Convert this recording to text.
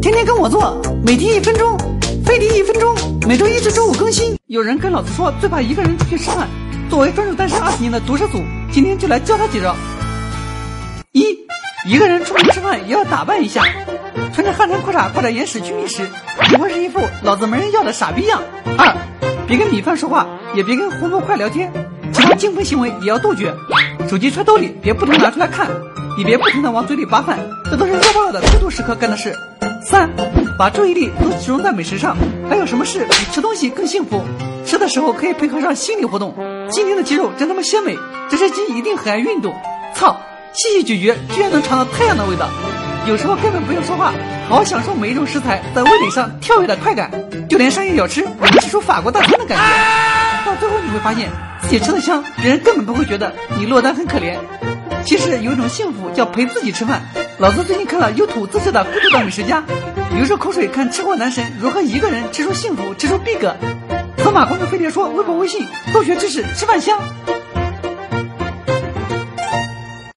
天天跟我做，每天一分钟，飞碟一分钟，每周一至周五更新。有人跟老子说最怕一个人出去吃饭，作为专注单身二十年的毒舌组，今天就来教他几招。一，一个人出门吃饭也要打扮一下，穿着汗衫裤衩挂着眼屎去觅食，不会是一副老子没人要的傻逼样。二，别跟米饭说话，也别跟红头块聊天，其他精分行为也要杜绝。手机揣兜里，别不停拿出来看。也别不停的往嘴里扒饭，这都是热爆了的孤独时刻干的事。三，把注意力都集中在美食上。还有什么事比吃东西更幸福？吃的时候可以配合上心理活动。今天的鸡肉真他妈鲜美，这只鸡一定很爱运动。操，细细咀嚼居然能尝到太阳的味道。有时候根本不用说话，好好享受每一种食材在味蕾上跳跃的快感。就连商业小吃也能吃出法国大餐的感觉。到最后你会发现自己吃的香，别人根本不会觉得你落单很可怜。其实有一种幸福叫陪自己吃饭。老子最近看了有土自制的孤独的美食家，流着口水看吃货男神如何一个人吃出幸福，吃出逼格。河马公子飞碟说微博微信，多学知识，吃饭香。